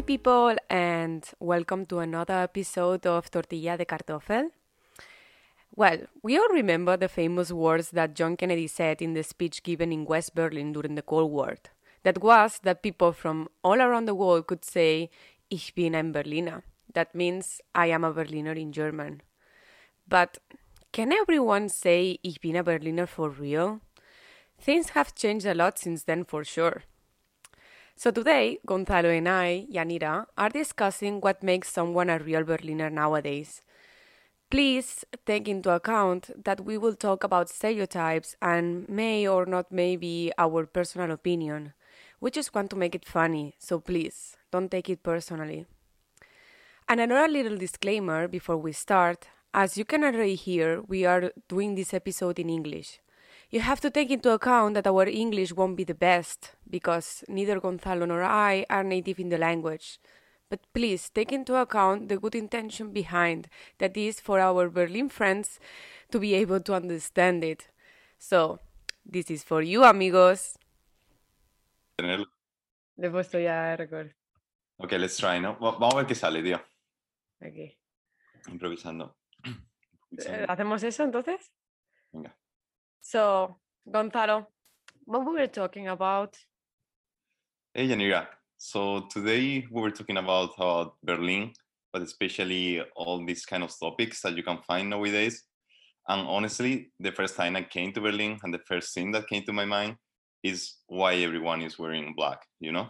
Hi, people, and welcome to another episode of Tortilla de Kartoffel. Well, we all remember the famous words that John Kennedy said in the speech given in West Berlin during the Cold War. That was that people from all around the world could say, Ich bin ein Berliner. That means I am a Berliner in German. But can everyone say Ich bin a Berliner for real? Things have changed a lot since then for sure. So today, Gonzalo and I, Yanira, are discussing what makes someone a real Berliner nowadays. Please take into account that we will talk about stereotypes and may or not may be our personal opinion. We just want to make it funny, so please don't take it personally. And another little disclaimer before we start as you can already hear, we are doing this episode in English. You have to take into account that our English won't be the best because neither Gonzalo nor I are native in the language. But please take into account the good intention behind that is for our Berlin friends to be able to understand it. So, this is for you, amigos. Tenerlo. Le he puesto ya record. Ok, let's try, ¿no? Vamos a ver qué sale, tío. Aquí. Improvisando. Eh, Improvisando. ¿Hacemos eso entonces? Venga. So, Gonzalo, what we were talking about? Hey, Yanira. So today we were talking about Berlin, but especially all these kind of topics that you can find nowadays. And honestly, the first time I came to Berlin and the first thing that came to my mind is why everyone is wearing black, you know?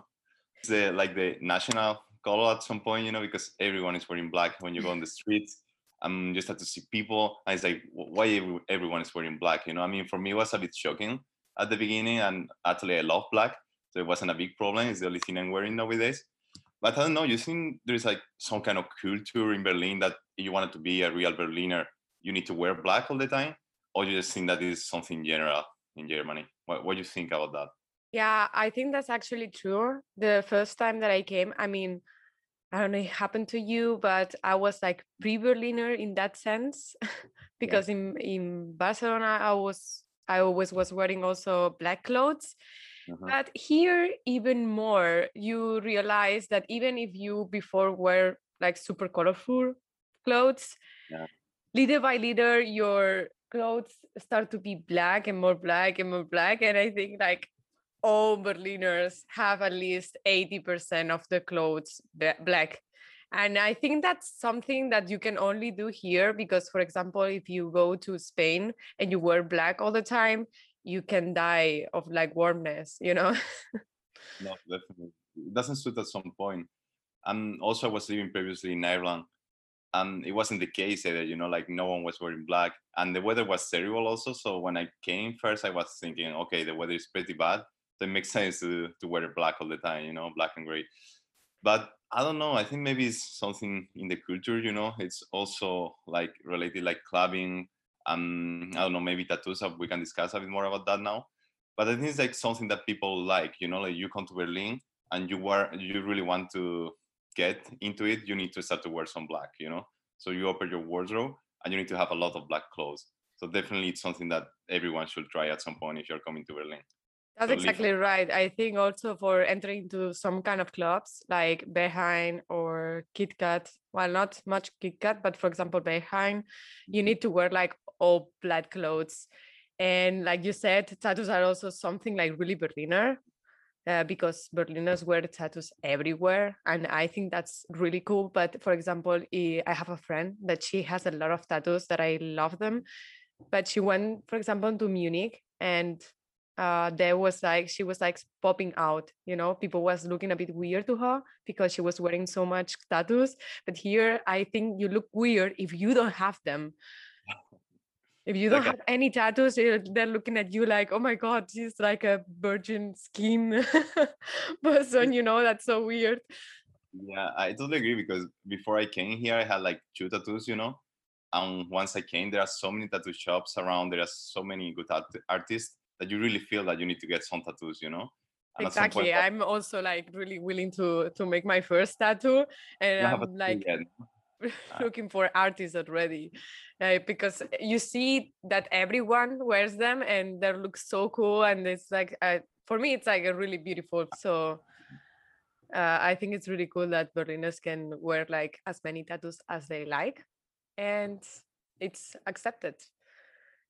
It's the, like the national color at some point, you know, because everyone is wearing black when you go on the streets. Um, just had to see people, and it's like, why everyone is wearing black, you know? I mean, for me, it was a bit shocking at the beginning, and actually, I love black so it wasn't a big problem. It's the only thing I'm wearing nowadays. But I don't know. You think there's like some kind of culture in Berlin that you wanted to be a real Berliner, you need to wear black all the time, or you just think that is something general in Germany? What What do you think about that? Yeah, I think that's actually true. The first time that I came, I mean, I don't know, it happened to you, but I was like pre-Berliner in that sense, because in in Barcelona, I was I always was wearing also black clothes. Mhm. But here, even more, you realize that even if you before wear like super colorful clothes, Yeah. little by little, your clothes start to be black and more black and more black. And I think like all Berliners have at least 80% of the clothes black. And I think that's something that you can only do here because, for example, if you go to Spain and you wear black all the time, you can die of like warmness, you know? No, definitely. It doesn't suit at some point. And also, I was living previously in Ireland, and it wasn't the case either. You know, like no one was wearing black, and the weather was terrible also. So when I came first, I was thinking, okay, the weather is pretty bad. It makes sense to to wear black all the time. You know, black and gray. But I don't know. I think maybe it's something in the culture. You know, it's also like related, like clubbing. Um, I don't know. Maybe tattoos. uh, We can discuss a bit more about that now but I think it's like something that people like, you know, like you come to Berlin and you wear, you really want to get into it, you need to start to wear some black, you know. So you open your wardrobe and you need to have a lot of black clothes. So definitely it's something that everyone should try at some point if you're coming to Berlin. That's So exactly right. I think also for entering into some kind of clubs like Berghain or KitKat, well, not much KitKat, but for example, Berghain, you need to wear like all black clothes. And like you said, tattoos are also something like really Berliner. Uh, because Berliners wear tattoos everywhere, and I think that's really cool. But for example, I have a friend that she has a lot of tattoos that I love them, but she went, for example, to Munich, and uh, there was like she was like popping out. You know, people was looking a bit weird to her because she was wearing so much tattoos. But here, I think you look weird if you don't have them. If you don't a- have any tattoos, they're they're looking at you like, oh my god, she's like a virgin skin person. You know, that's so weird. Yeah, I totally agree because before I came here, I had like two tattoos, you know. And once I came, there are so many tattoo shops around. There are so many good art- artists that you really feel that you need to get some tattoos, you know. And some point, Exactly. I'm also like really willing to to make my first tattoo, and you have a I'm like yet. looking for artists already uh, because you see that everyone wears them and they look so cool and it's like uh, for me it's like a really beautiful so Uh, I think it's really cool that Berliners can wear like as many tattoos as they like, and it's accepted.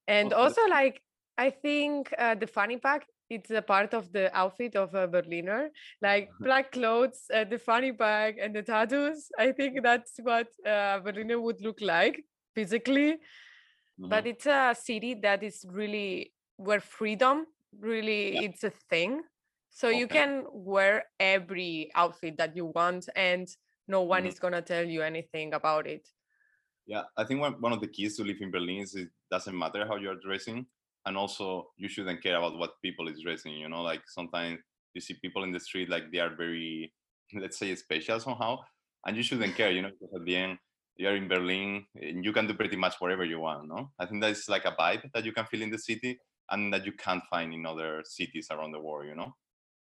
And also, like I think uh, the funny pack it's a part of the outfit of a Berliner, like black clothes, uh, the funny pack, and the tattoos. I think that's what uh, Berliner would look like physically. But mhm, it's a city that is really where freedom really yeah, it's a thing. So you can wear every outfit that you want, and no one mhm. is gonna tell you anything about it. Yeah, I think one, one of the keys to live in Berlin is it doesn't matter how you're dressing. And also, you shouldn't care about what people is dressing. You know, like sometimes you see people in the street, like they are very, let's say, special somehow. And you shouldn't care, you know, because at the end, you're in Berlin and you can do pretty much whatever you want. No, I think that's like a vibe that you can feel in the city and that you can't find in other cities around the world, you know?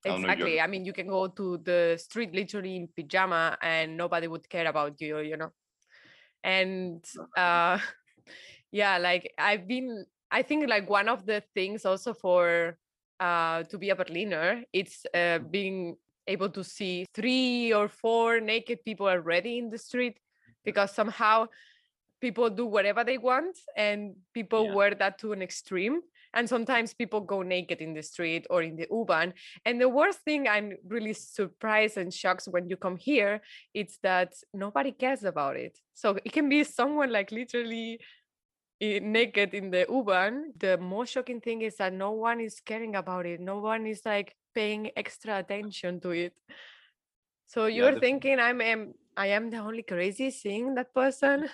I don't know if you're, Exactly. I mean, you can go to the street literally in pajama, and nobody would care about you. You know. and uh yeah like i've been i think like one of the things also for uh to be a berliner it's uh being able to see three or four naked people already in the street because somehow people do whatever they want and people yeah, wear that to an extreme and sometimes people go naked in the street or in the u-bahn and the worst thing i'm really surprised and shocked when you come here it's that nobody cares about it. So it can be someone like literally naked in the u-bahn the most shocking thing is that no one is caring about it no one is like paying extra attention to it so you're definitely. thinking i'm, am i am the only crazy seeing that person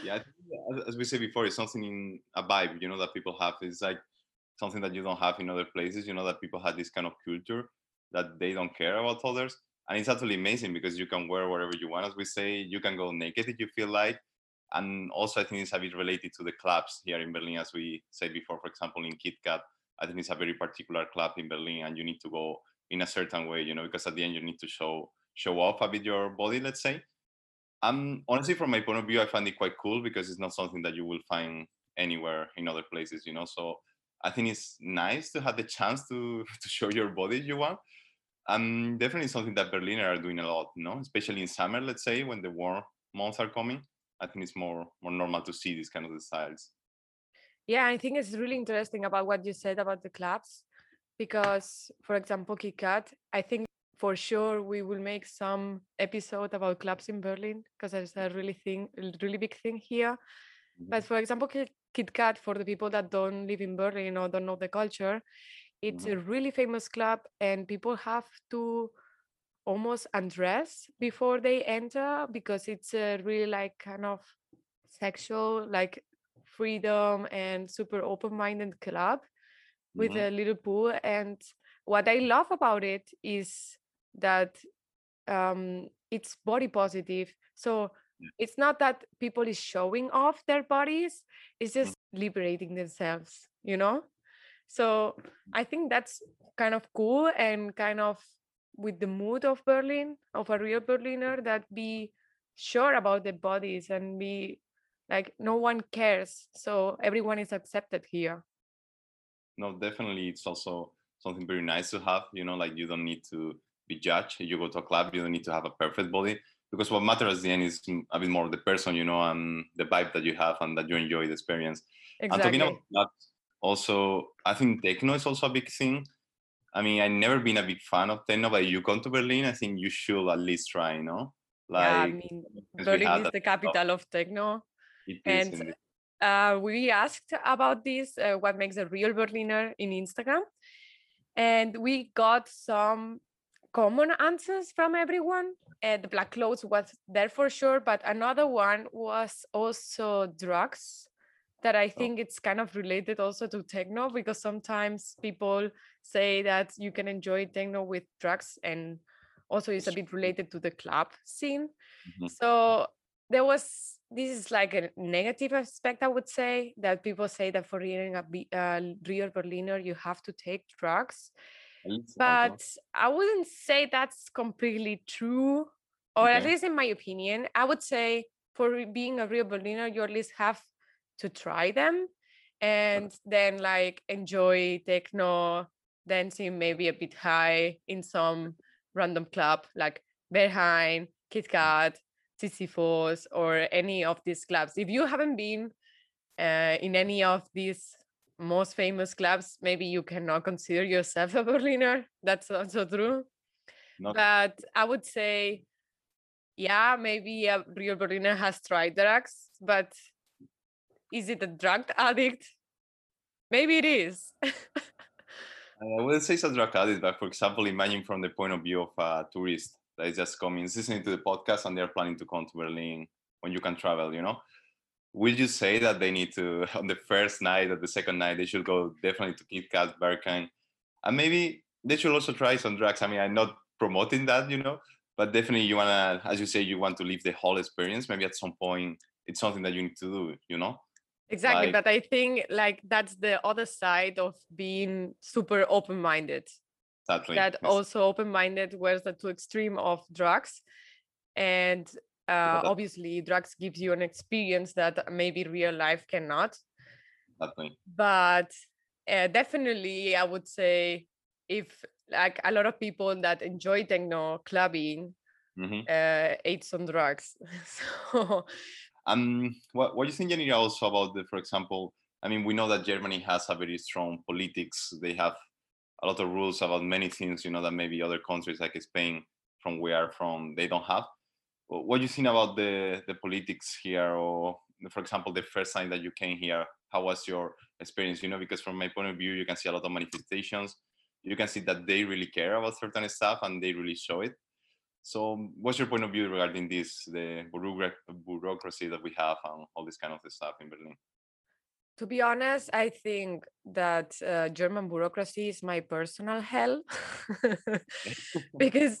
Yeah, I think, yeah, as as we said before, it's something in a vibe, you know, that people have. It's like something that you don't have in other places, you know, that people have this kind of culture that they don't care about others. And it's actually amazing because you can wear whatever you want, as we say, you can go naked if you feel like. And also, I think it's a bit related to the clubs here in Berlin, as we said before. For example, in KitKat, I think it's a very particular club in Berlin, and you need to go in a certain way, you know, because at the end you need to show show off a bit your body, let's say um, honestly, from my point of view, I find it quite cool because it's not something that you will find anywhere in other places, you know. So I think it's nice to have the chance to to show your body if you want. Um, definitely something that Berliner are doing a lot, you know, especially in summer, let's say, when the warm months are coming. I think it's more more normal to see these kind of styles. Yeah, I think it's really interesting about what you said about the clubs because, for example, KitKat, I think for sure we will make some episode about clubs in Berlin because there's a really thing, really big thing here. But Mhm, for example, KitKat, for the people that don't live in Berlin or don't know the culture, it's mhm, a really famous club, and people have to almost undress before they enter because it's a really like kind of sexual, like freedom and super open-minded club with mhm, a little pool. And what I love about it is that um, it's body positive. So it's not that people is showing off their bodies; it's mhm. just liberating themselves. You know. So I think that's kind of cool and kind of with the mood of Berlin, of a real Berliner, that be sure about their bodies and be like no one cares. So everyone is accepted here. No, definitely, it's also something very nice to have. You know, like you don't need to be judged. You go to a club, you don't need to have a perfect body because what matters at the end is a bit more the person, you know, and the vibe that you have and that you enjoy the experience. Exactly. And talking about clubs, also, I think techno is also a big thing. I mean, I've never been a big fan of techno, but you come to Berlin, I think you should at least try, you know, Yeah, I like mean, Berlin is the capital of techno. it is And uh, we asked about this, uh, what makes a real Berliner in Instagram. And we got some common answers from everyone. Uh, the black clothes was there for sure, but another one was also drugs that I the think it's kind of related also to techno because sometimes people say that you can enjoy techno with drugs and also it's a bit related to the club scene. Mhm. So there was this is like a negative aspect, I would say, that people say that for being a uh, real Berliner, you have to take drugs. At least also. But I wouldn't say that's completely true, or at least in my opinion, I would say for being a real Berliner, you at least have to try them and then like enjoy techno, dancing maybe a bit high in some random club like Berghain, Kit Kat, Sisyphos, or any of these clubs. If you haven't been uh, in any of these most famous clubs, maybe you cannot consider yourself a Berliner. That's also true. Not- but I would say, yeah, maybe a real Berliner has tried drugs, but is it a drug addict? Maybe it is. Uh, I wouldn't say it's a drug addict, but for example, imagine from the point of view of a tourist that is just coming, listening to the podcast, and they're planning to come to Berlin when you can travel, you know? Will you say that they need to, on the first night or the second night, they should go definitely to Kit Kat, Berghain, and maybe they should also try some drugs? I mean, I'm not promoting that, you know, but definitely you want to, as you say, you want to live the whole experience. Maybe at some point, it's something that you need to do, you know? Exactly. Like, but I think like that's the other side of being super open minded. Exactly. That yes. also open minded wears the two extreme of drugs. And uh, obviously drugs gives you an experience that maybe real life cannot. Exactly. But uh, definitely I would say if like a lot of people that enjoy techno clubbing mm-hmm. uh, ate some drugs. so um, what, what do you think, Yanira, also about the, for example, I mean, we know that Germany has a very strong politics. They have a lot of rules about many things, you know, that maybe other countries like Spain, from where from, they don't have. What do you think about the, the politics here? Or, for example, the first time that you came here, how was your experience? You know, because from my point of view, you can see a lot of manifestations. You can see that they really care about certain stuff and they really show it. So, what's your point of view regarding this, the bureaucracy that we have and all this kind of stuff in Berlin? To be honest, I think that uh, German bureaucracy is my personal hell because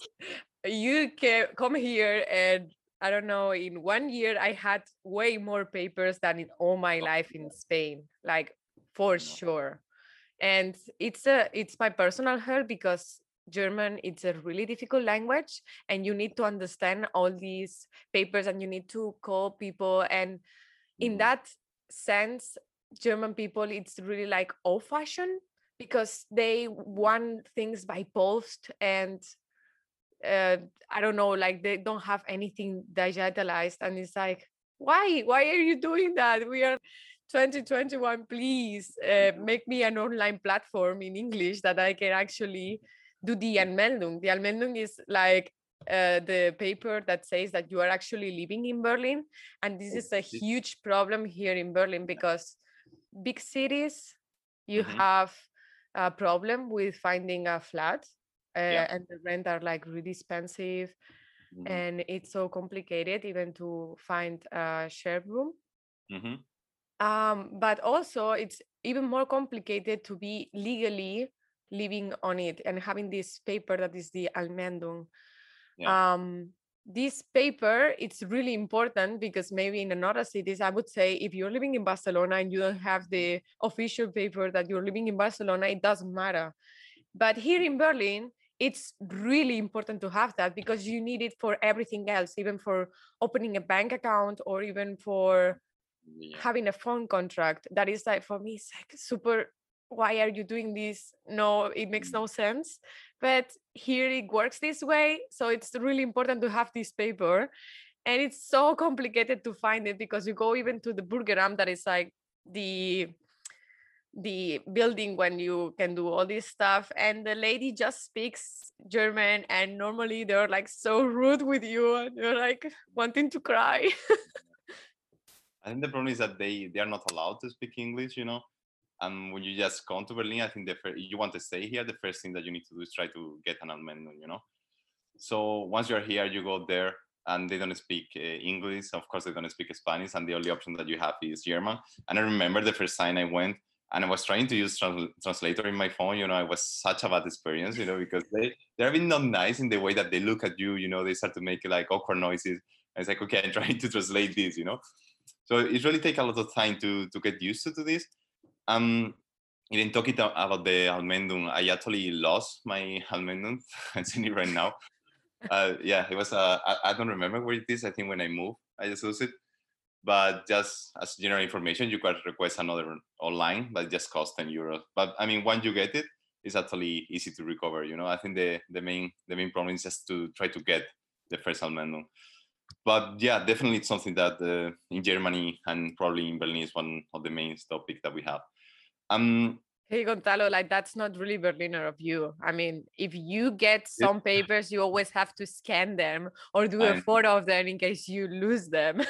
you can come here and I don't know, in one year I had way more papers than in all my oh, life in Spain, like for sure. And it's a it's my personal hell because German it's a really difficult language and you need to understand all these papers and you need to call people and in mm. that sense German people it's really like old fashioned because they want things by post and uh, I don't know like they don't have anything digitalized and it's like why? Why are you doing that? We are 2021 please uh, make me an online platform in english that i can actually do the Anmeldung. The Anmeldung is like uh, the paper that says that you are actually living in Berlin. And this is a huge problem here in Berlin because big cities, you mm-hmm. have a problem with finding a flat uh, yeah. and the rent are like really expensive. Mm-hmm. And it's so complicated even to find a shared room. Mm-hmm. Um, but also, it's even more complicated to be legally living on it and having this paper that is the Anmeldung. Yeah. Um, this paper it's really important because maybe in another cities i would say if you're living in barcelona and you don't have the official paper that you're living in barcelona it doesn't matter but here in berlin it's really important to have that because you need it for everything else even for opening a bank account or even for yeah. having a phone contract that is like for me it's like super why are you doing this? No it makes mm. no sense but here it works this way so it's really important to have this paper and it's so complicated to find it because you go even to the Bürgeramt that is like the the building when you can do all this stuff and the lady just speaks german and normally they're like so rude with you and you're like wanting to cry. I think the problem is that they they are not allowed to speak english you know and when you just come to Berlin, I think the first, you want to stay here, the first thing that you need to do is try to get an Anmeldung, you know? So once you're here, you go there and they don't speak uh, English. Of course, they don't speak Spanish, and the only option that you have is German. And I remember the first time I went, and I was trying to use trans- translator in my phone. You know, it was such a bad experience. You know, because they they're even not nice in the way that they look at you. You know, they start to make like awkward noises. And it's like, okay, I'm trying to translate this. You know, so it really takes a lot of time to to get used to, to this. Um, in talking about the Anmeldung, I actually lost my Anmeldung. I'm seeing it right now. Uh, yeah, it was. Uh, I, I, don't remember where it is. I think when I moved, I just lose it. But just as general information, you can request another online, but just cost ten euros. But I mean, once you get it, it's actually easy to recover. You know, I think the the main the main problem is just to try to get the first Versammelung. But yeah, definitely it's something that uh, in Germany and probably in Berlin is one of the main topics that we have. Um, Hey Gonzalo, like that's not really Berliner of you. I mean, if you get some papers, you always have to scan them or do a photo of them in case you lose them.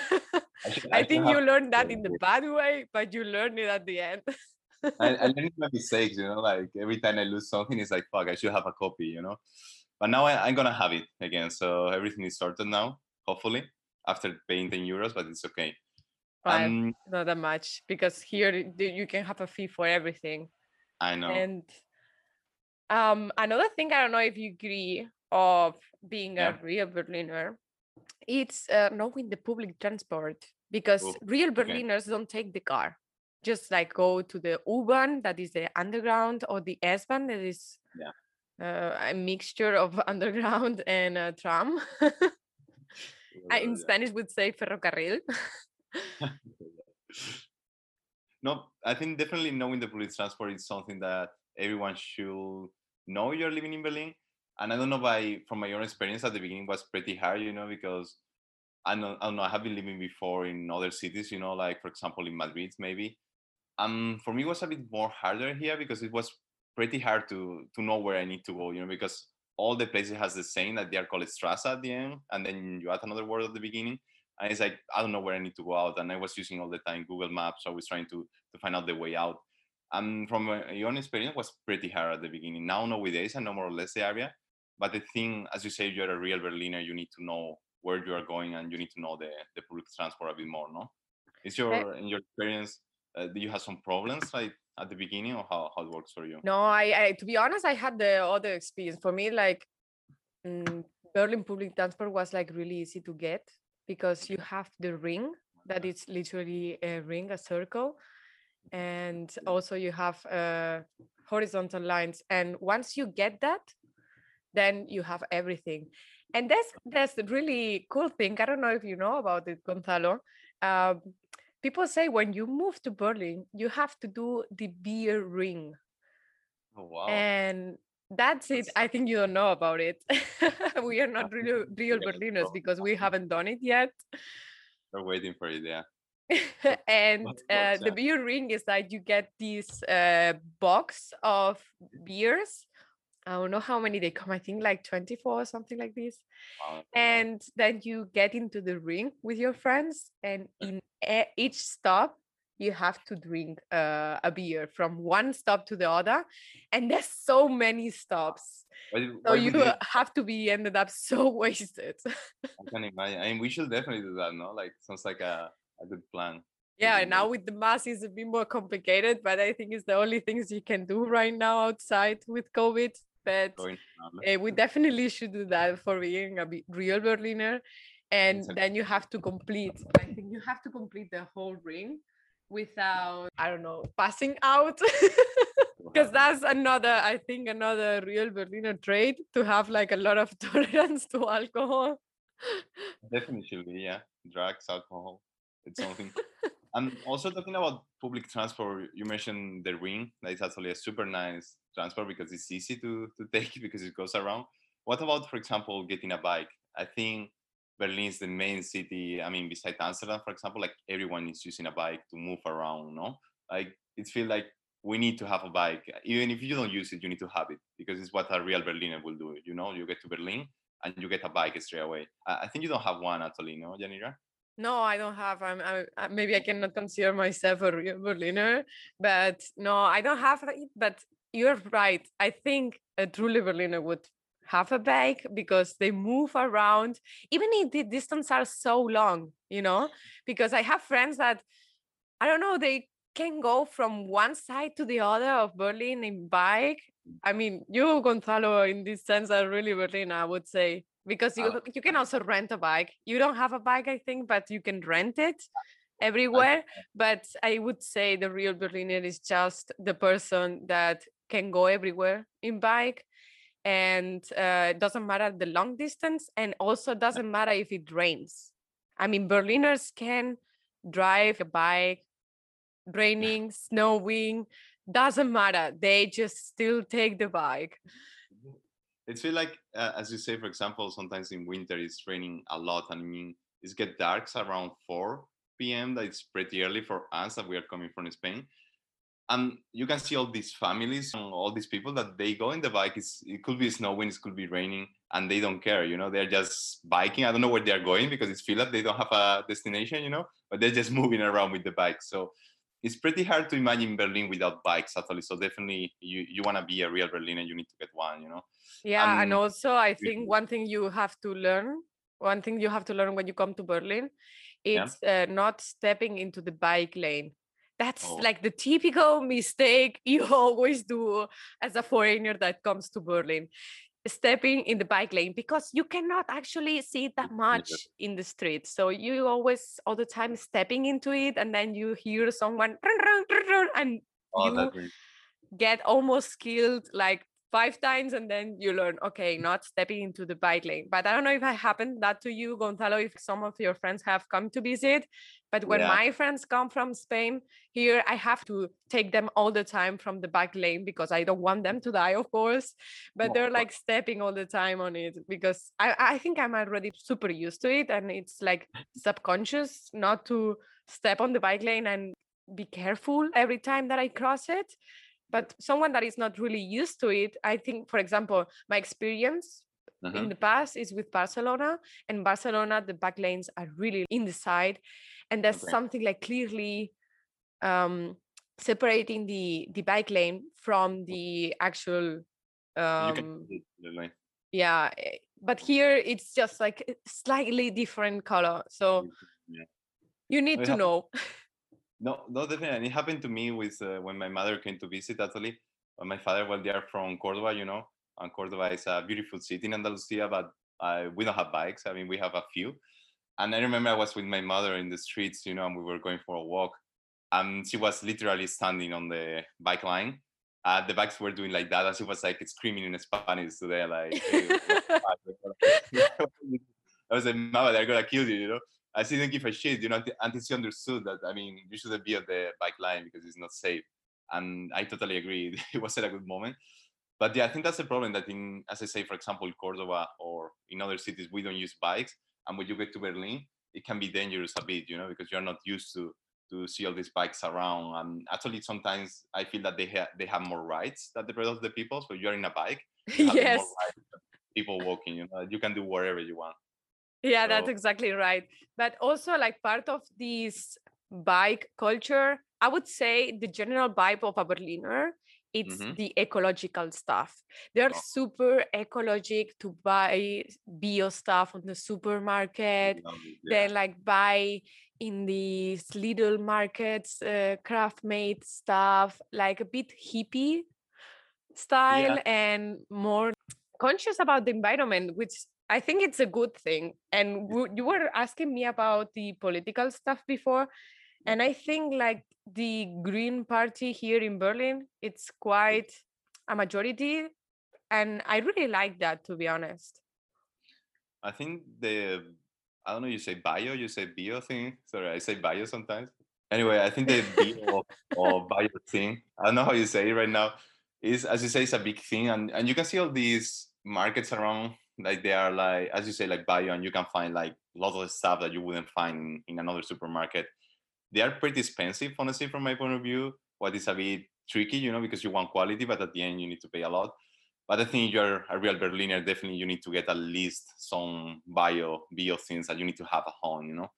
I, should, I, I think you learned that in the bad way, but you learned it at the end. I, I learned my mistakes, you know, like every time I lose something, it's like, fuck, I should have a copy, you know. But now I, am gonna have it again. So everything is sorted now, hopefully, after paying 10 euros, but it's okay. Um, not that much because here you can have a fee for everything. I know. And um, another thing I don't know if you agree of being yeah. a real Berliner, it's uh, knowing the public transport because oh, real Berliners okay. don't take the car. Just like go to the U-Bahn, that is the underground, or the S-Bahn, that is yeah. uh, a mixture of underground and uh, tram. in Spanish would say ferrocarril. no, I think definitely knowing the public transport is something that everyone should know you're living in Berlin. And I don't know by from my own experience at the beginning was pretty hard, you know, because I don't, I don't know, I have been living before in other cities, you know, like for example in Madrid maybe. Um for me it was a bit more harder here because it was pretty hard to to know where I need to go, you know, because all the places has the same that they are called Strasse at the end, and then you add another word at the beginning and it's like i don't know where i need to go out and i was using all the time google maps i was trying to to find out the way out. And from my own experience was pretty hard at the beginning. Now nowadays i know more or less the area but the thing as you say you're a real berliner you need to know where you are going and you need to know the, the public transport a bit more no? Is eh your in your experience uh, do you have some problems like at the beginning or how, how it works for you no I, I to be honest i had the other experience for me like mm, berlin public transport was like really easy to get because you have the ring that is literally a ring, a circle, and also you have uh, horizontal lines. And once you get that, then you have everything. And that's that's the really cool thing. I don't know if you know about it, Gonzalo. Um, people say when you move to Berlin, you have to do the beer ring. Oh wow! And that's it. I think you don't know about it. we are not real, real Berliners because we haven't done it yet. We're waiting for it, yeah. and uh, the beer ring is that you get this uh, box of beers. I don't know how many they come. I think like 24 or something like this. And then you get into the ring with your friends, and in each stop, you have to drink uh, a beer from one stop to the other and there's so many stops. Why, so you have to be ended up so wasted. I can imagine. I mean, we should definitely do that no? Like sounds like a, a good plan. Yeah now with the mask it's a bit more complicated but i think it's the only things you can do right now outside with covid but uh, we definitely should do that for being a real berliner and then you have to complete i think you have to complete the whole ring without i don't know passing out. Because that's another i think another real berliner trait to have like a lot of tolerance to alcohol. Definitely yeah. Drugs alcohol it's something. And also talking about public transport you mentioned the ring that is actually a super nice transport because it's easy to to take because it goes around. What about for example getting a bike? I think Berlin is the main city. I mean, besides Amsterdam, for example, like everyone is using a bike to move around. No, like it feels like we need to have a bike. Even if you don't use it, you need to have it because it's what a real Berliner will do. You know, you get to Berlin and you get a bike straight away. I think you don't have one actually, no, Yanira? No, I don't have. I'm, I'm, maybe I cannot consider myself a real Berliner, but no, I don't have it. But you're right. I think a truly Berliner would have a bike because they move around even if the distance are so long you know because i have friends that i don't know they can go from one side to the other of berlin in bike. I mean you gonzalo in this sense are really berlin i would say because you, uh, you can also rent a bike. You don't have a bike i think but you can rent it everywhere. but i would say the real berliner is just the person that can go everywhere in bike and uh, it doesn't matter the long distance and also doesn't matter if it rains i mean berliners can drive a bike raining snowing doesn't matter. They just still take the bike. It's feel like, uh, as you say, for example, sometimes in winter it's raining a lot. I mean, it's get dark around 4 p.m. That it's pretty early for us that we are coming from Spain. And you can see all these families and all these people that they go in the bike. It's, it could be snowing, it could be raining, and they don't care. You know, they're just biking. I don't know where they're going because it's feel like they don't have a destination. You know, but they're just moving around with the bike. So it's pretty hard to imagine Berlin without bikes actually. So definitely you, you want to be a real Berliner, you need to get one, you know? Yeah. Um, and also I think one thing you have to learn, one thing you have to learn when you come to Berlin, it's yeah. uh, not stepping into the bike lane. That's oh. like the typical mistake you always do as a foreigner that comes to Berlin stepping in the bike lane because you cannot actually see that much in the street. So you always all the time stepping into it and then you hear someone run, run, run, and oh, you get almost killed like five times and then you learn okay not stepping into the bike lane but i don't know if i happened that to you gonzalo if some of your friends have come to visit but when yeah. my friends come from spain here i have to take them all the time from the bike lane because i don't want them to die of course but they're like stepping all the time on it because i, I think i'm already super used to it and it's like subconscious not to step on the bike lane and be careful every time that i cross it but someone that is not really used to it i think for example my experience uh-huh. in the past is with barcelona and barcelona the back lanes are really in the side and there's okay. something like clearly um separating the the bike lane from the actual um yeah eh, but here it's just like slightly different color so yeah. you need to know No, no, definitely. It happened to me with uh, when my mother came to visit Actually, When my father, well, they are from Cordoba, you know, and Cordoba is a beautiful city in Andalusia, but uh, we don't have bikes. I mean, we have a few. And I remember I was with my mother in the streets, you know, and we were going for a walk. And she was literally standing on the bike line. Uh, the bikes were doing like that, and she was like screaming in Spanish to them, like, hey, I was like, Mama, they're gonna kill you, you know. I didn't give a shit, you know, until she understood that, I mean, you shouldn't be on the bike line because it's not safe. And I totally agree. it was at a good moment. But yeah, I think that's the problem that in, as I say, for example, in Cordoba or in other cities, we don't use bikes. And when you get to Berlin, it can be dangerous a bit, you know, because you're not used to to see all these bikes around. And actually, sometimes I feel that they have they have more rights than the rest of the people. So you're in a bike, yes. people walking, you know, you can do whatever you want yeah so. that's exactly right but also like part of this bike culture i would say the general vibe of a berliner it's mm-hmm. the ecological stuff they're oh. super ecologic to buy bio stuff on the supermarket yeah. then like buy in these little markets uh, craft made stuff like a bit hippie style yeah. and more conscious about the environment which I think it's a good thing. And w- you were asking me about the political stuff before. And I think like the Green Party here in Berlin, it's quite a majority. And I really like that, to be honest. I think the, I don't know, you say bio, you say bio thing. Sorry, I say bio sometimes. Anyway, I think the bio or bio thing, I don't know how you say it right now, is, as you say, it's a big thing. And, and you can see all these markets around like they are like as you say like bio and you can find like lots of stuff that you wouldn't find in another supermarket. They are pretty expensive honestly from my point of view. What is a bit tricky you know because you want quality but at the end you need to pay a lot. But i think you're a real berliner definitely you need to get at least some bio bio things that you need to have at home you know?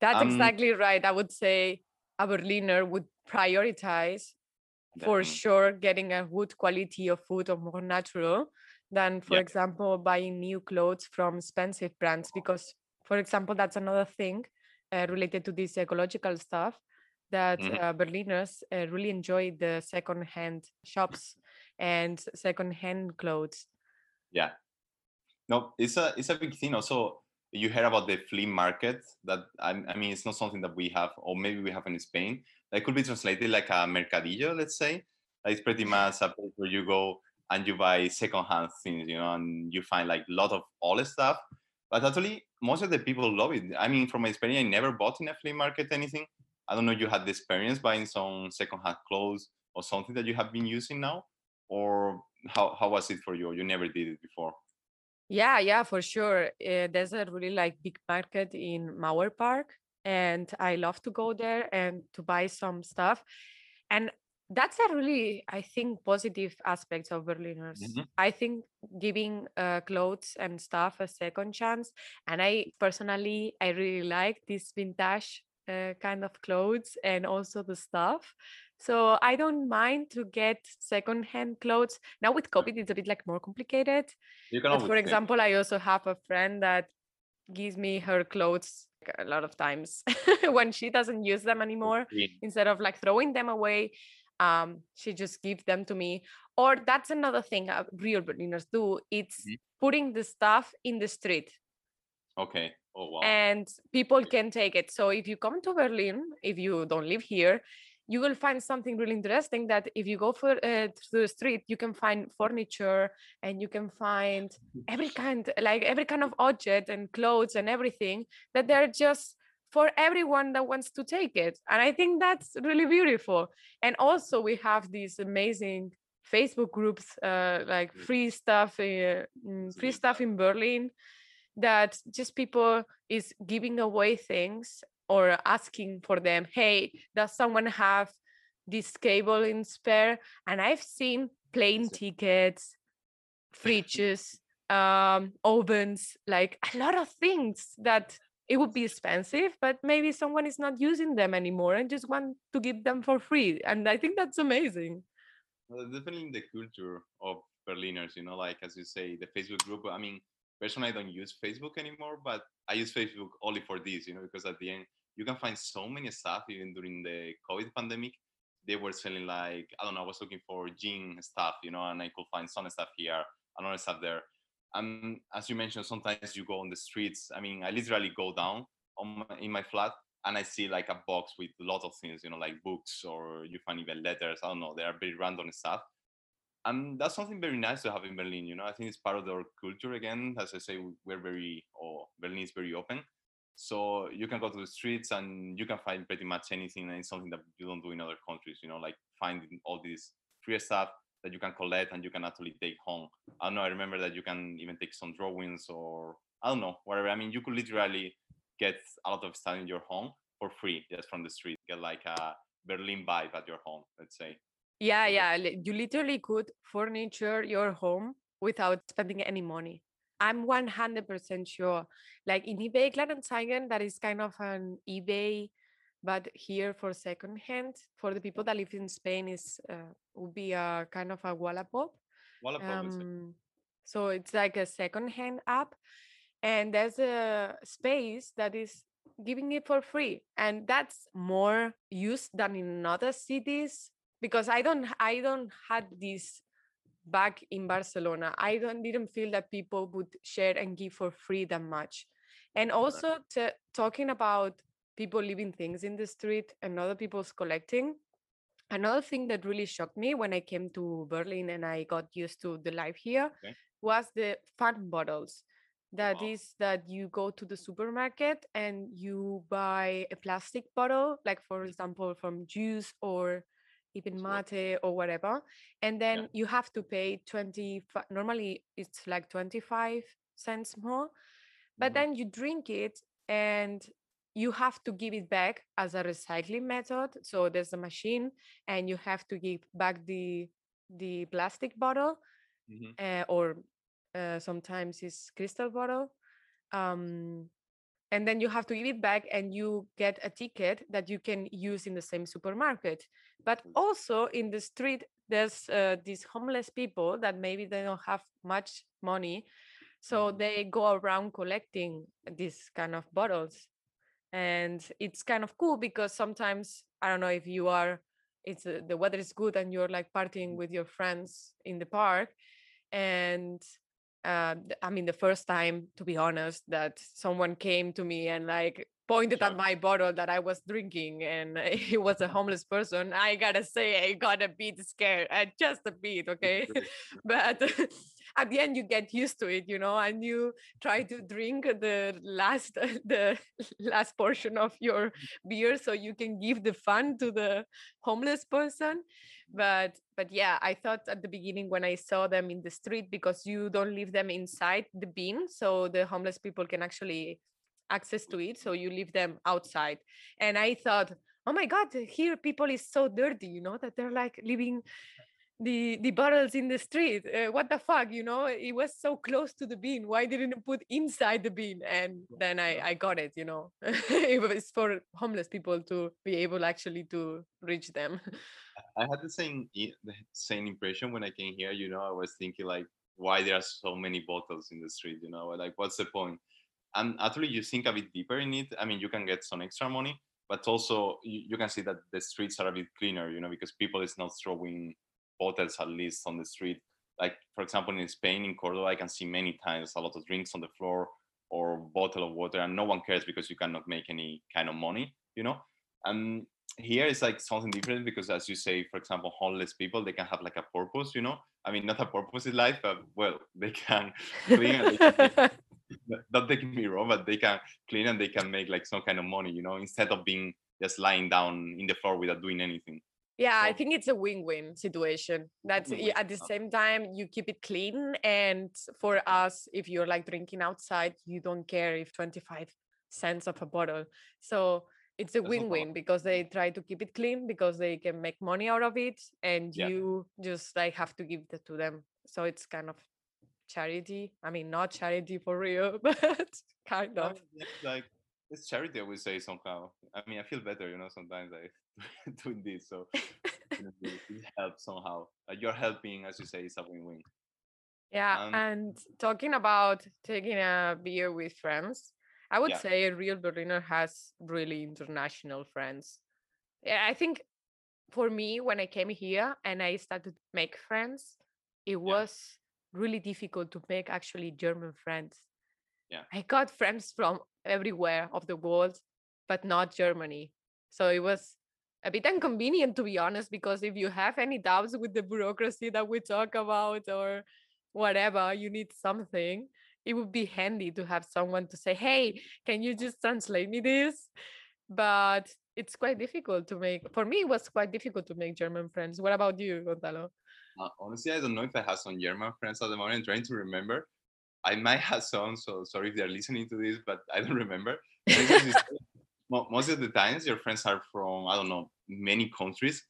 That's um, exactly right. I would say a berliner would prioritize definitely. for sure getting a good quality of food or more natural than for example buying new clothes from expensive brands because for example that's another thing uh, related to this ecological stuff that mm-hmm. uh, berliners uh, really enjoy the second hand shops and second hand clothes. Yeah. No it's a it's a big thing. Also you heard about the flea market that I, I mean it's not something that we have or maybe we have in spain that could be translated like a mercadillo let's say. It's pretty much a place where you go and you buy secondhand things, you know, and you find like a lot of old stuff. But actually, most of the people love it. I mean, from my experience, I never bought in a flea market anything. I don't know you had the experience buying some secondhand clothes or something that you have been using now or how, how was it for you you never did it before yeah yeah for sure uh, there's a really like big market in mauer park and i love to go there and to buy some stuff and that's a really i think positive aspect of berliners. Mm-hmm. i think giving uh, clothes and stuff a second chance and i personally i really like this vintage uh, kind of clothes and also the stuff. So i don't mind to get secondhand clothes. Now with covid it's a bit like more complicated. You can but for example i also have a friend that gives me her clothes a lot of times when she doesn't use them anymore instead of like throwing them away um, she just gives them to me. Or that's another thing uh, real Berliners do. It's mm-hmm. putting the stuff in the street. Okay. Oh wow. And people can take it. So if you come to Berlin, if you don't live here, you will find something really interesting that if you go for uh, through the street you can find furniture and you can find every kind like every kind of object and clothes and everything that they're just for everyone that wants to take it. And I think that's really beautiful. And also, we have these amazing Facebook groups, uh, like mm. free stuff, uh, mm, free stuff in Berlin, that just people is giving away things or asking for them. Hey, does someone have this cable in spare? And I've seen plane tickets, fridges, um, ovens, like a lot of things that it would be expensive, but maybe someone is not using them anymore and just want to give them for free. And I think that's amazing. Well, definitely in the culture of Berliners, you know, like as you say, the Facebook group. I mean, personally, I don't use Facebook anymore, but I use Facebook only for this, you know, because at the end, you can find so many stuff even during the COVID pandemic. They were selling like, I don't know, I was looking for jean stuff, you know, and I could find some stuff here, another stuff there and as you mentioned sometimes you go on the streets i mean i literally go down my, in my flat and i see like a box with a lot of things you know like books or you find even letters i don't know they are very random stuff. And that's something very nice to have in berlin you know i think it's part of our culture again. As i say we're very or berlin is very open. So you can go to the streets and you can find pretty much anything and it's something that you don't do in other countries you know like finding all this free stuff that you can collect and you can actually take home. I don't know. I remember that you can even take some drawings or I don't know, whatever. I mean, you could literally get a lot of stuff in your home for free just from the street. Get like a Berlin vibe at your home, let's say. Yeah, yeah. You literally could furniture your home without spending any money. I'm 100% sure. Like in eBay Kleinanzeigen, that is kind of an eBay but here for secondhand for the people that live in spain is uh, would be a kind of a wallapop wallapop um, so it's like a secondhand app and there's a space that is giving it for free and that's more used than in other cities because i don't i don't had this back in barcelona. I don't didn't feel that people would share and give for free that much. And also to, talking about people leaving things in the street and other people's collecting. Another thing that really shocked me when I came to Berlin and I got used to the life here okay. was the Pfand bottles. That wow. is that you go to the supermarket and you buy a plastic bottle, like for example, from juice or even mate or whatever. And then yeah. you have to pay 20, normally it's like 25 cents more, but mm-hmm. then you drink it and you have to give it back as a recycling method so there's a machine and you have to give back the the plastic bottle mm-hmm. uh, or uh, sometimes it's crystal bottle um, and then you have to give it back and you get a ticket that you can use in the same supermarket but also in the street there's uh, these homeless people that maybe they don't have much money so mm-hmm. they go around collecting these kind of bottles and it's kind of cool because sometimes i don't know if you are it's uh, the weather is good and you're like partying mm. with your friends in the park and uh, i mean the first time to be honest that someone came to me and like pointed at my bottle that i was drinking and he was a homeless person i gotta say i got a bit scared uh, just a bit okay but at the end you get used to it you know and you try to drink the last the last portion of your beer so you can give the Pfand to the homeless person. But but yeah i thought at the beginning when i saw them in the street because you don't leave them inside the bin so the homeless people can actually access to it so you leave them outside. And i thought oh my god here people is so dirty you know that they're like leaving the the bottles in the street uh, what the fuck you know? It was so close to the bin why didn't it put inside the bin and then i i got it you know? It was for homeless people to be able actually to reach them. I had the same the same impression when i came here you know? I was thinking like why there are so many bottles in the street you know? Like what's the point? And actually you think a bit deeper in it. I mean you can get some extra money but also you, you can see that the streets are a bit cleaner you know? Because people is not throwing bottles at least on the street. Like for example, in Spain, in Cordoba, I can see many times a lot of drinks on the floor or bottle of water, and no one cares because you cannot make any kind of money, you know. And here it's like something different because, as you say, for example, homeless people they can have like a purpose, you know. I mean, not a purpose in life, but well, they can clean. they can not taking me wrong, but they can clean and they can make like some kind of money, you know, instead of being just lying down in the floor without doing anything yeah i think it's a win-win situation. That's win-win. at the same time you keep it clean and for us if you're like drinking outside you don't care if 25 cents of a bottle. So it's a win-win because they try to keep it clean because they can make money out of it and yeah. you just like have to give that to them. So it's kind of charity. I mean not charity for real but kind of. like it's charity i would say somehow i mean i feel better you know sometimes i doing this. So it helps somehow. Uh, you're helping, as you say, it's a win-win. Yeah, um, and talking about taking a beer with friends, I would yeah. say a real Berliner has really international friends. Yeah, I think for me, when I came here and I started to make friends, it was yeah. really difficult to make actually German friends. Yeah. I got friends from everywhere of the world, but not Germany. So it was a bit inconvenient to be honest because if you have any doubts with the bureaucracy that we talk about or whatever you need something it would be handy to have someone to say hey can you just translate me this? But it's quite difficult to make for me it was quite difficult to make german friends. What about you gonzalo? Uh, honestly i don't know if i have some german friends at the moment. I'm trying to remember i might have some so sorry if they're listening to this but i don't remember. Most of the times your friends are from i don't know many countries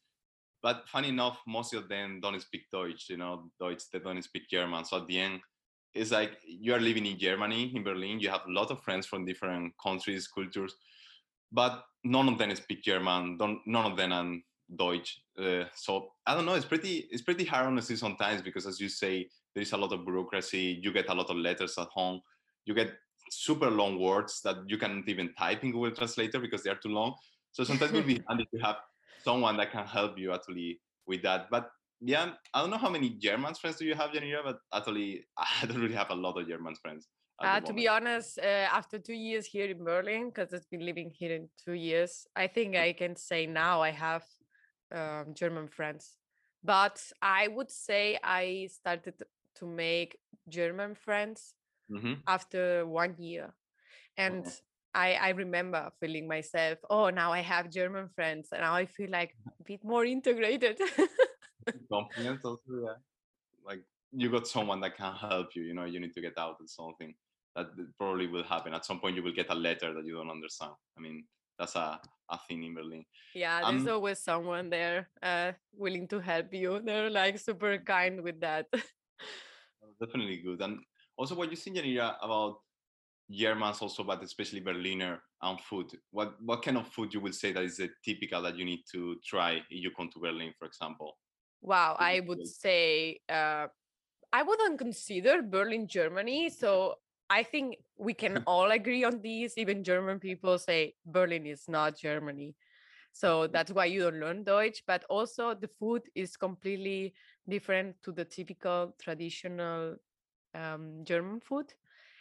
but funny enough most of them don't speak deutsch you know deutsch they don't speak german. So at the end it's like you are living in germany in berlin you have a lot of friends from different countries cultures but none of them speak german don't, none of them deutsch uh, so i don't know it's pretty it's pretty hard honestly sometimes because as you say there's a lot of bureaucracy you get a lot of letters at home you get super long words that you can't even type in Google Translator because they are too long. So sometimes it would be handy to have someone that can help you actually with that. But yeah, I don't know how many German friends do you have, Janira, but actually I don't really have a lot of German friends. Uh, to be honest, uh, after two years here in Berlin, because I've been living here in two years, I think I can say now I have um, German friends. But I would say I started to make German friends mm-hmm. after one year and oh. I, I remember feeling myself oh now i have german friends and now i feel like a bit more integrated confidence also yeah like you got someone that can help you you know you need to get out of something that probably will happen at some point you will get a letter that you don't understand i mean that's a, a thing in berlin yeah there's um, always someone there uh, willing to help you they're like super kind with that definitely good and also, what you think, Janira, about Germans also, but especially Berliner and food. What what kind of food you will say that is a typical that you need to try if you come to Berlin, for example? Wow, I would say uh, I wouldn't consider Berlin Germany. So I think we can all agree on this. Even German people say Berlin is not Germany. So that's why you don't learn Deutsch. But also the food is completely different to the typical traditional um, German food.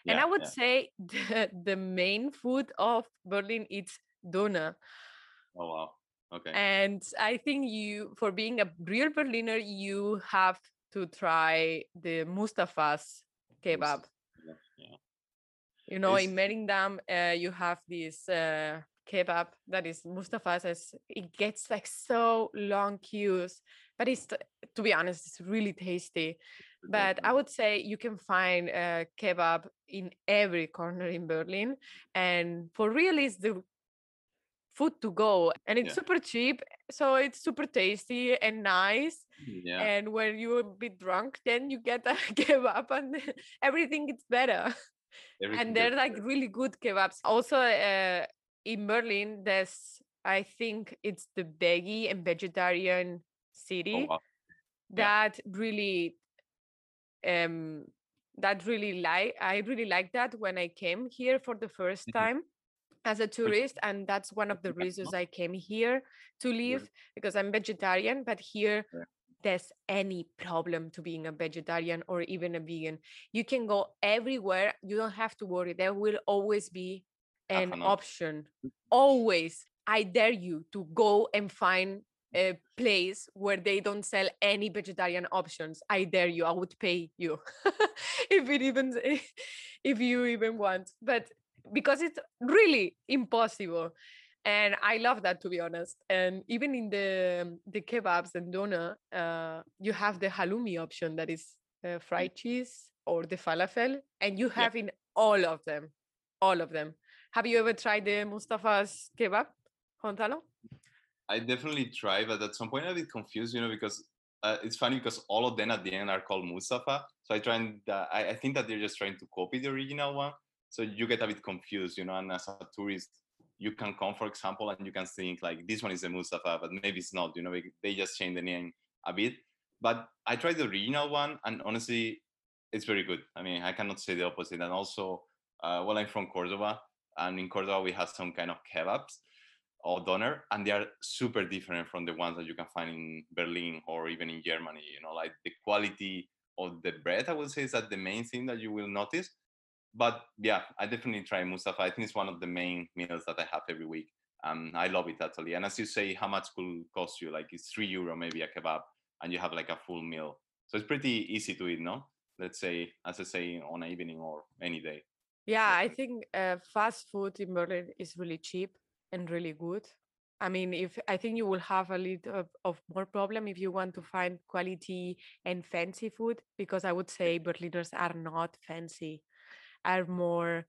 Yeah, and I would yeah. say the, the main food of Berlin is Döner. Oh wow. Okay. And I think you, for being a real Berliner, you have to try the Mustafa's kebab. You know, It's- in Mehringdamm, uh, you have this uh, kebab that is Mustafa's. As it gets like so long queues, but it's to be honest, it's really tasty. But I would say you can find uh, kebab in every corner in Berlin, and for real, it's the food to go, and it's Yeah. super cheap, so it's super tasty and nice. yeah. And when you're a bit drunk, then you get a kebab, and everything gets better everything and they're like really good kebabs. Also, uh, in Berlin, there's I think it's the veggie and vegetarian city Oh, wow. Yeah. that really, um, that really like I really like that when I came here for the 1st Mhm. time as a tourist, and that's one of the reasons? I came here to live because I'm vegetarian. But here. There's any problem to being a vegetarian or even a vegan. You can go everywhere. You don't have to worry. There will always be an option. Mm. Always. I dare you to go and find a place where they don't sell any vegetarian options. I dare you. I would pay you if it even if you even want. But because it's really impossible and i love that to be honest and even in the the kebabs and doner uh, you have the halloumi option that is uh, fried cheese or the falafel and you have in all of them all of them have you ever tried the mustafa's kebab gonzalo I definitely try, but at some point I'm a bit confused, you know, because uh, it's funny because all of them at the end are called Mustafa. So I try and uh, I, I think that they're just trying to copy the original one. So you get a bit confused, you know. And as a tourist, you can come, for example, and you can think like this one is the Mustafa, but maybe it's not. You know, they just change the name a bit. But I tried the original one, and honestly, it's very good. I mean, I cannot say the opposite. And also, uh, well, I'm from Cordoba, and in Cordoba we have some kind of kebabs or doner and they are super different from the ones that you can find in berlin or even in germany you know like the quality of the bread i would say is that the main thing that you will notice but yeah i definitely try mustafa. I think it's one of the main meals that i have every week um, i love it actually. And as you say how much could cost you? Like it's three euro maybe a kebab and you have like a full meal. So it's pretty easy to eat no? Let's say as i say on an evening or any day. Yeah i think uh, fast food in berlin is really cheap and really good. I mean, if I think you will have a little of, of, more problem if you want to find quality and fancy food, because I would say Berliners are not fancy, are more,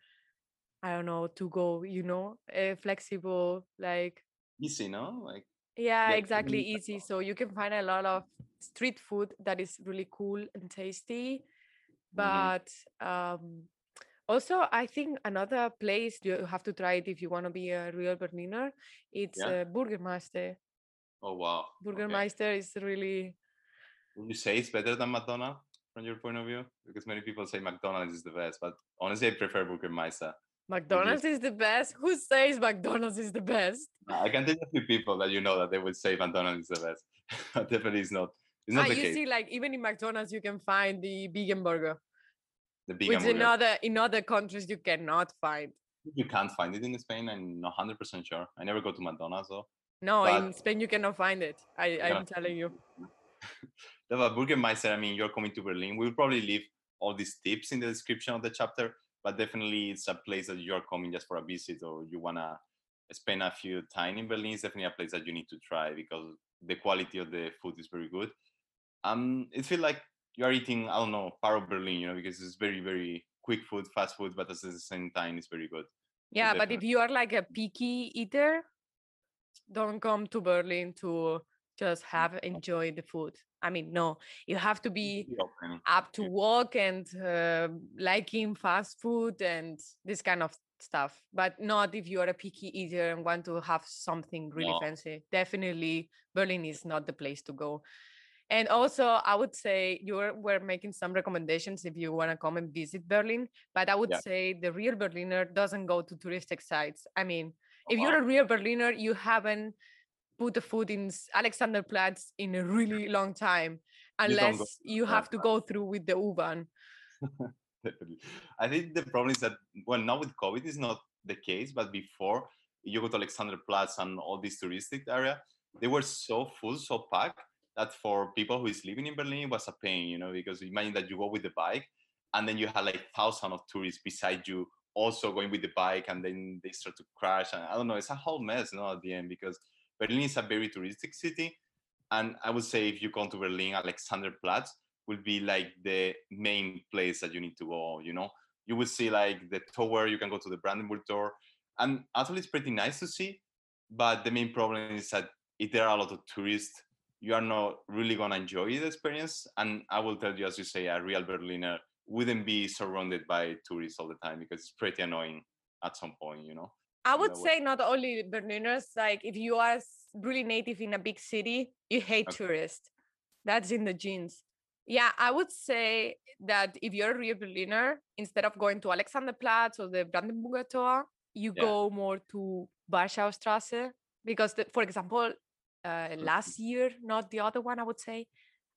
I don't know, to go, you know, uh, flexible, like easy, no? Like yeah, exactly, easy. So you can find a lot of street food that is really cool and tasty, but mm-hmm. um, also, I think another place you have to try it if you want to be a real Berliner. It's yeah. uh, Burgermeister. Oh wow! Burgermeister okay. is really. Would you say it's better than McDonald's from your point of view? Because many people say McDonald's is the best, but honestly, I prefer Burgermeister. McDonald's is the best. Who says McDonald's is the best? I can tell a few people that you know that they would say McDonald's is the best. Definitely, is not. It's not ah, the you case. see, like even in McDonald's, you can find the vegan burger the big which in other in other countries you cannot find you can't find it in spain i'm not 100% sure i never go to mcdonald's though no but, in spain you cannot find it i i'm telling you but burgermeister i mean you're coming to berlin. We'll probably leave all these tips in the description of the chapter but definitely it's a place that you're coming just for a visit or you want to spend a few time in berlin. It's definitely a place that you need to try because the quality of the food is very good. Um it feels like you're eating, I don't know, part of Berlin, you know, because it's very, very quick food, fast food, but at the same time, it's very good. Yeah, but if you are like a picky eater, don't come to Berlin to just have enjoy the food. I mean, no, you have to be up to walk and uh, liking fast food and this kind of stuff, but not if you are a picky eater and want to have something really no. fancy. Definitely, Berlin is not the place to go. And also, I would say you were making some recommendations if you want to come and visit Berlin. But I would yeah. say the real Berliner doesn't go to touristic sites. I mean, if you're a real Berliner, you haven't put the foot in Alexanderplatz in a really long time, unless you, you have to go through with the U-Bahn. I think the problem is that, well, now with COVID is not the case, but before you go to Alexanderplatz and all this touristic area, they were so full, so packed that for people who is living in Berlin it was a pain, you know, because imagine that you go with the bike and then you have like thousands of tourists beside you also going with the bike and then they start to crash and I don't know, it's a whole mess, you know, at the end because Berlin is a very touristic city. And I would say if you come to Berlin, Alexanderplatz will be like the main place that you need to go, you know. You will see like the tower, you can go to the Brandenburg Tor. And actually it's pretty nice to see. But the main problem is that if there are a lot of tourists, you are not really gonna enjoy the experience. And I will tell you, as you say, a real Berliner wouldn't be surrounded by tourists all the time because it's pretty annoying at some point, you know. I would say not only Berliners, like if you are really native in a big city, you hate okay. tourists. That's in the genes. Yeah, I would say that if you're a real Berliner, instead of going to Alexanderplatz or the Brandenburger Tor, you yeah. go more to Warschau Straße because, the, for example, uh, last year, not the other one, I would say,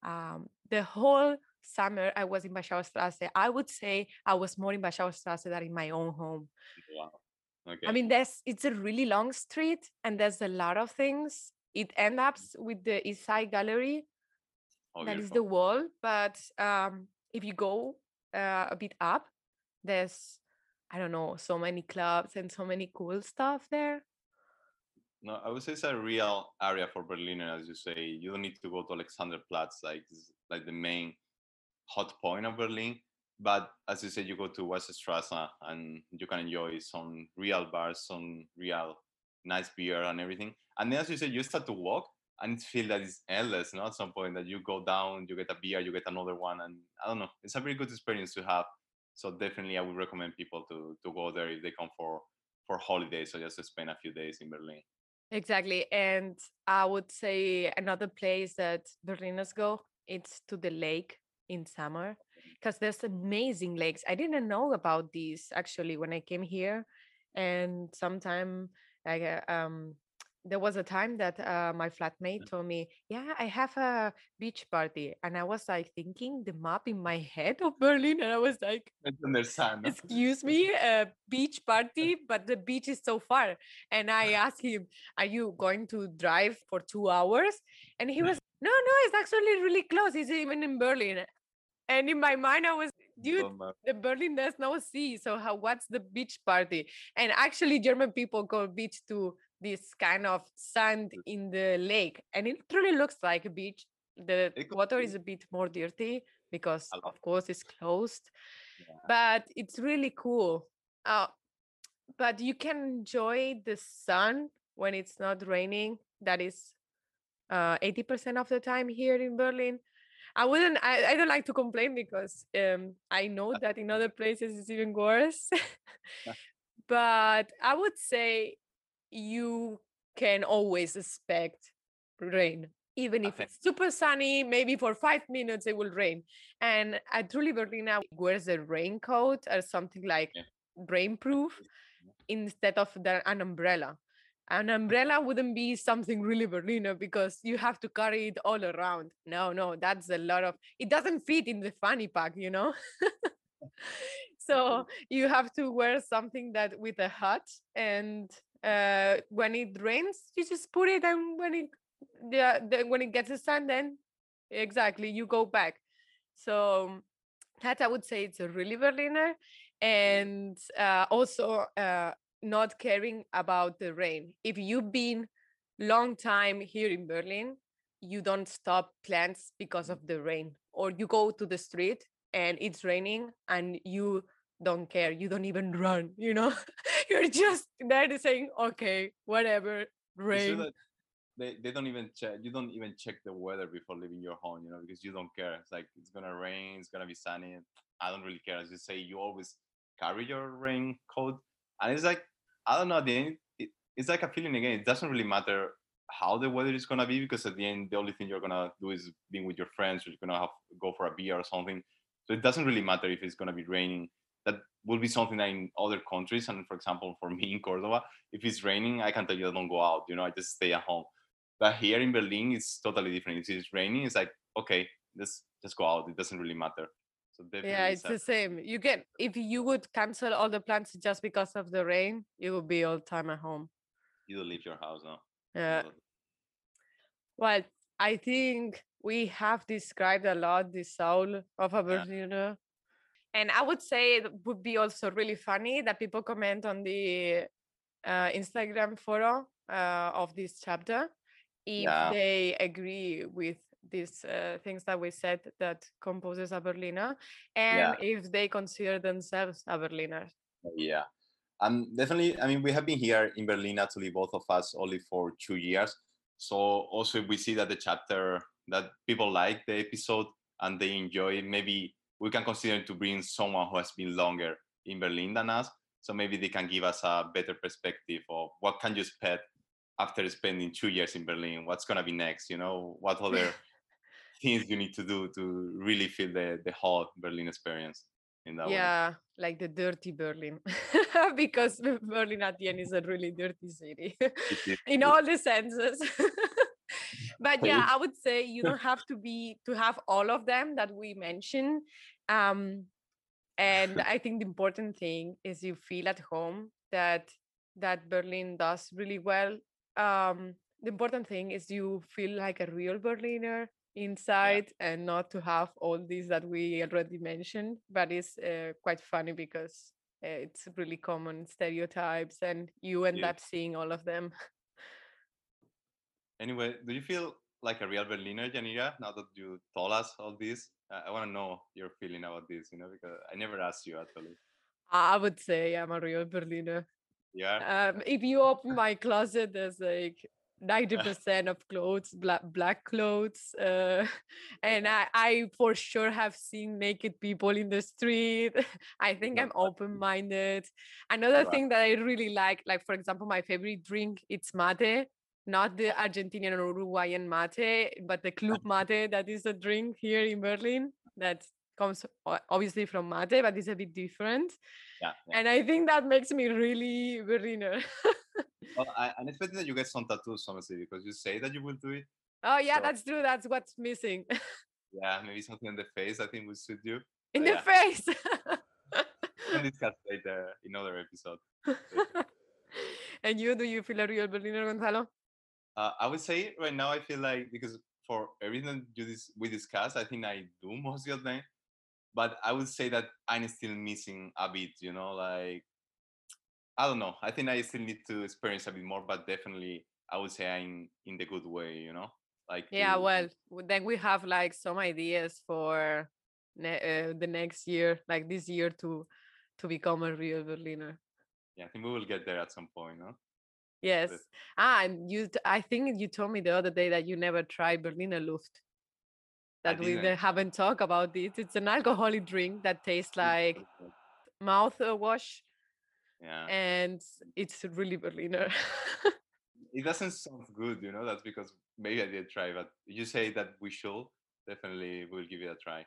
um, the whole summer I was in Warschau Straße. I would say I was more in Warschau Straße than in my own home. Wow. Okay. I mean, there's it's a really long street and there's a lot of things. It ends up with the East Side Gallery. Oh, that is the wall. But um, if you go uh, a bit up, there's I don't know, so many clubs and so many cool stuff there. No, I would say it's a real area for Berliner, as you say. You don't need to go to Alexanderplatz, like like the main hot point of Berlin. But as you said, you go to Wasserstrasse and you can enjoy some real bars, some real nice beer and everything. And then, as you said, you start to walk and feel that it's endless. You know, at some point that you go down, you get a beer, you get another one, and I don't know. It's a very good experience to have. So definitely, I would recommend people to to go there if they come for for holidays or just to spend a few days in Berlin. Exactly, and I would say another place that Berliners go it's to the lake in summer because there's amazing lakes. I didn't know about these actually when I came here, and sometime like uh, um there was a time that uh, my flatmate told me, "Yeah, I have a beach party," and I was like thinking the map in my head of Berlin, and I was like, "Excuse me, a beach party, but the beach is so far." And I asked him, "Are you going to drive for two hours?" And he was, "No, no, it's actually really close. It's even in Berlin." And in my mind, I was, dude, the Berlin there's no sea. So how what's the beach party? And actually German people call beach to this kind of sand in the lake. And it really looks like a beach. The water is a bit more dirty because of course it's closed. Yeah. But it's really cool. Uh, but you can enjoy the sun when it's not raining. That is uh, 80% of the time here in Berlin. I wouldn't. I, I don't like to complain because um, I know that in other places it's even worse. but I would say you can always expect rain, even if okay. it's super sunny. Maybe for five minutes it will rain. And at Truly Berliner wears a raincoat or something like yeah. rainproof instead of the, an umbrella an umbrella wouldn't be something really Berliner because you have to carry it all around. No, no, that's a lot of it doesn't fit in the fanny pack, you know. so you have to wear something that with a hat and uh, when it rains you just put it and when it the, the when it gets the sun then exactly you go back so that i would say it's a really berliner and uh, also uh, not caring about the rain. If you've been long time here in Berlin, you don't stop plants because of the rain or you go to the street and it's raining and you don't care you don't even run you know? You're just there saying okay whatever rain. they, they don't even check you don't even check the weather before leaving your home you know because you don't care. It's like it's gonna rain it's gonna be sunny i don't really care. As you say you always carry your raincoat and it's like I don't know. At the end, it, it's like a feeling again. It doesn't really matter how the weather is gonna be because at the end, the only thing you're gonna do is being with your friends, or you're gonna have go for a beer or something. So it doesn't really matter if it's gonna be raining. That will be something that in other countries, and for example, for me in Cordoba, if it's raining, I can tell you I don't go out. You know, I just stay at home. But here in Berlin, it's totally different. If it's raining, it's like okay, just just go out. It doesn't really matter. So yeah, it's the same. You get if you would cancel all the plans just because of the rain, you would be all time at home. You don't leave your house now. Yeah. Well, I think we have described a lot the soul of a Berliner. And I would say it would be also really funny that people comment on the uh, Instagram photo uh, of this chapter if Yeah. they agree with these uh, things that we said that composes a Berliner and Yeah. if they consider themselves a Berliner. Yeah. Um, definitely. I mean, we have been here in Berlin, actually, both of us only for two years. So also, if we see that the chapter that people like the episode and they enjoy, it, maybe we can consider to bring someone who has been longer in Berlin than us. So maybe they can give us a better perspective of what can you expect after spending two years in Berlin. What's gonna be next? You know, what other things you need to do to really feel the the whole Berlin experience in that way. Yeah, like the dirty Berlin, because Berlin at the end is a really dirty city in all the senses. but yeah, I would say you don't have to be to have all of them that we mentioned. Um, and I think the important thing is you feel at home that that Berlin does really well. Um, the important thing is you feel like a real Berliner inside and not to have all these that we already mentioned but it's uh, quite funny because uh, it's really common stereotypes and you end Yeah. up seeing all of them Anyway, do you feel like a real Berliner, Janira, now that you told us all this? Uh, I want to know your feeling about this, you know, because I never asked you actually. i would say i'm a real berliner Yeah. um, if you open my closet there's like 90% of clothes black black clothes uh, and I, I for sure have seen naked people in the street. I think i'm open-minded. Another thing that i really like like for example my favorite drink it's mate not the argentinian or uruguayan mate but the club mate that is a drink here in berlin that comes obviously from mate but it's a bit different. Yeah. yeah. and i think that makes me really berliner Well, I, I'm expecting that you get some tattoos, honestly, because you say that you will do it. Oh yeah, So- that's true. That's what's missing Yeah, maybe something in the face, I think would suit you. in But the yeah. face. We can discuss later in other episode. and you, do you feel a real Berliner, Gonzalo? Uh, I would say right now I feel like because for everything you dis- we discussed, I think I do most of them. But I would say that I'm still missing a bit, you know, like I don't know. I think I still need to experience a bit more, but definitely I would say I'm in the good way, you know. Like Yeah, to- well, then we have like some ideas for ne- uh, the next year, like this year, to to become a real Berliner. yeah, I think we will get there at some point, no? Yes. Ah, and you, t- I think you told me the other day that you never tried Berliner Luft. That we haven't talked about it. It's an alcoholic drink that tastes like mouthwash, yeah, and it's really Berliner. it doesn't sound good, you know. That's because maybe I did try, but you say that we should definitely we'll give it a try.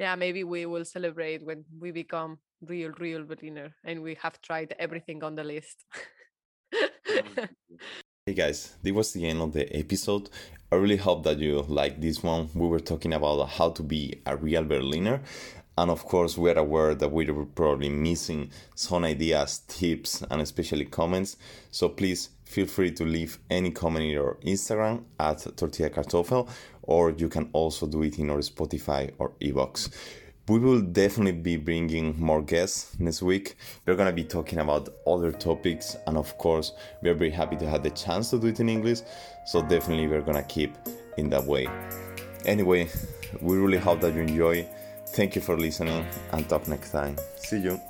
yeah, maybe we will celebrate when we become real, real Berliner and we have tried everything on the list. Hey guys, this was the end of the episode. I really hope that you like this one. We were talking about how to be a real Berliner. And of course, we're aware that we were probably missing some ideas, tips, and especially comments. So please feel free to leave any comment in your Instagram at Tortilla Kartoffel, or you can also do it in our Spotify or iVoox. We will definitely be bringing more guests next week. We're gonna be talking about other topics, and of course, we're very happy to have the chance to do it in English. So definitely, we're gonna keep in that way. Anyway, we really hope that you enjoy. Thank you for listening, and talk next time. See you.